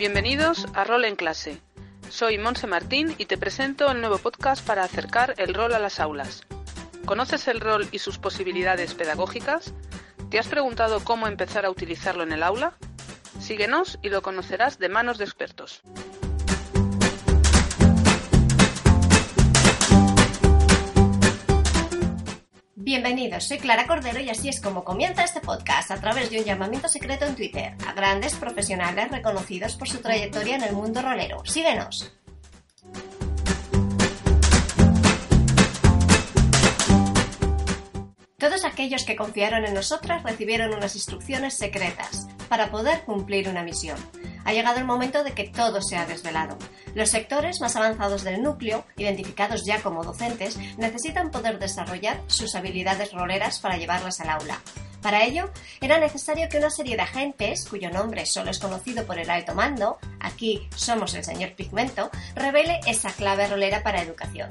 Bienvenidos a Rol en Clase. Soy Monse Martín y te presento el nuevo podcast para acercar el rol a las aulas. ¿Conoces el rol y sus posibilidades pedagógicas? ¿Te has preguntado cómo empezar a utilizarlo en el aula? Síguenos y lo conocerás de manos de expertos. Bienvenidos, soy Clara Cordero y así es como comienza este podcast a través de un llamamiento secreto en Twitter a grandes profesionales reconocidos por su trayectoria en el mundo rolero. Síguenos. Todos aquellos que confiaron en nosotras recibieron unas instrucciones secretas para poder cumplir una misión. Ha llegado el momento de que todo sea desvelado. Los sectores más avanzados del núcleo, identificados ya como docentes, necesitan poder desarrollar sus habilidades roleras para llevarlas al aula. Para ello, era necesario que una serie de agentes, cuyo nombre solo es conocido por el alto mando, aquí somos el señor Pigmento, revele esa clave rolera para educación.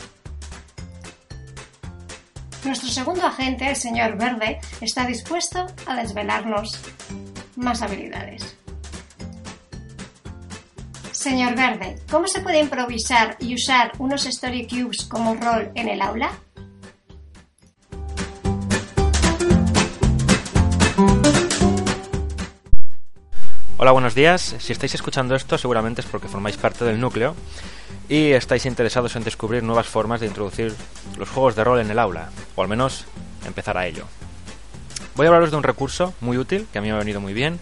Nuestro segundo agente, el señor Verde, está dispuesto a desvelarnos más habilidades. Señor Verde, ¿cómo se puede improvisar y usar unos Story Cubes como rol en el aula? Hola, buenos días. Si estáis escuchando esto, seguramente es porque formáis parte del núcleo y estáis interesados en descubrir nuevas formas de introducir los juegos de rol en el aula, o al menos empezar a ello. Voy a hablaros de un recurso muy útil que a mí me ha venido muy bien,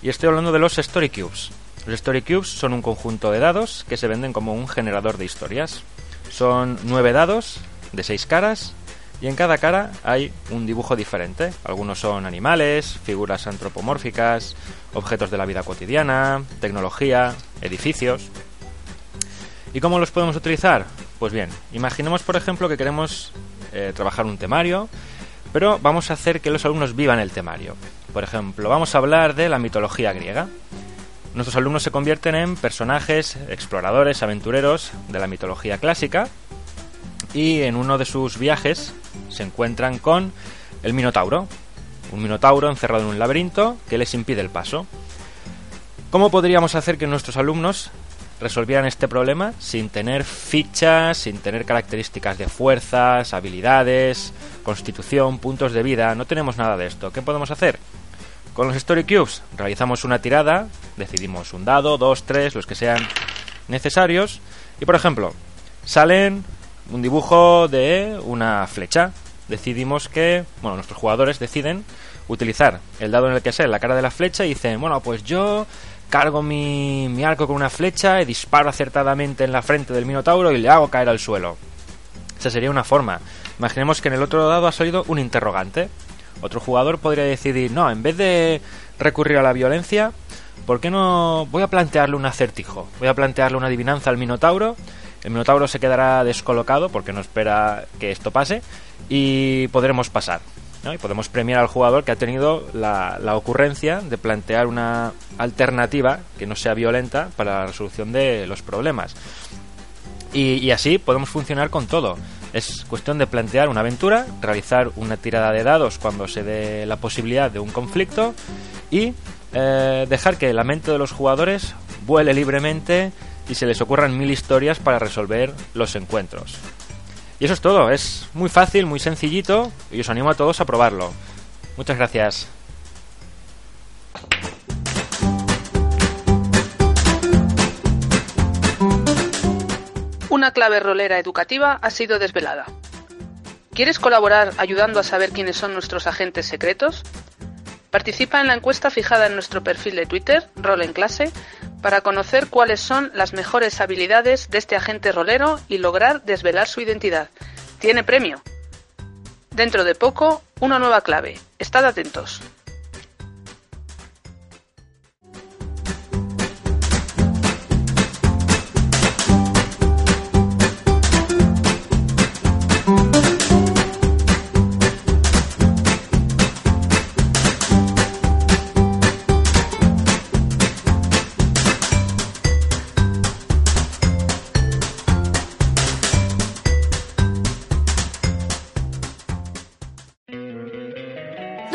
y estoy hablando de los Story Cubes. Los Story Cubes son un conjunto de dados que se venden como un generador de historias. Son nueve dados de seis caras y en cada cara hay un dibujo diferente. Algunos son animales, figuras antropomórficas, objetos de la vida cotidiana, tecnología, edificios. ¿Y cómo los podemos utilizar? Pues bien, imaginemos por ejemplo que queremos eh, trabajar un temario, pero vamos a hacer que los alumnos vivan el temario. Por ejemplo, vamos a hablar de la mitología griega. Nuestros alumnos se convierten en personajes, exploradores, aventureros de la mitología clásica y en uno de sus viajes se encuentran con el Minotauro, un Minotauro encerrado en un laberinto que les impide el paso. ¿Cómo podríamos hacer que nuestros alumnos resolvieran este problema sin tener fichas, sin tener características de fuerzas, habilidades, constitución, puntos de vida? No tenemos nada de esto. ¿Qué podemos hacer? Con los Story Cubes realizamos una tirada, decidimos un dado, dos, tres, los que sean necesarios, y por ejemplo, salen un dibujo de una flecha. Decidimos que, bueno, nuestros jugadores deciden utilizar el dado en el que sea la cara de la flecha y dicen, bueno, pues yo cargo mi, mi arco con una flecha y disparo acertadamente en la frente del Minotauro y le hago caer al suelo. Esa sería una forma. Imaginemos que en el otro dado ha salido un interrogante. Otro jugador podría decidir, no, en vez de recurrir a la violencia, ¿por qué no voy a plantearle un acertijo? Voy a plantearle una adivinanza al Minotauro. El Minotauro se quedará descolocado porque no espera que esto pase y podremos pasar. ¿no? Y podemos premiar al jugador que ha tenido la, la, ocurrencia de plantear una alternativa que no sea violenta para la resolución de los problemas. Y, y así podemos funcionar con todo. Es cuestión de plantear una aventura, realizar una tirada de dados cuando se dé la posibilidad de un conflicto y eh, dejar que la mente de los jugadores vuele libremente y se les ocurran mil historias para resolver los encuentros. Y eso es todo, es muy fácil, muy sencillito y os animo a todos a probarlo. Muchas gracias. Una clave rolera educativa ha sido desvelada. ¿Quieres colaborar ayudando a saber quiénes son nuestros agentes secretos? Participa en la encuesta fijada en nuestro perfil de Twitter, Rol en Clase, para conocer cuáles son las mejores habilidades de este agente rolero y lograr desvelar su identidad. Tiene premio. Dentro de poco, una nueva clave. Estad atentos.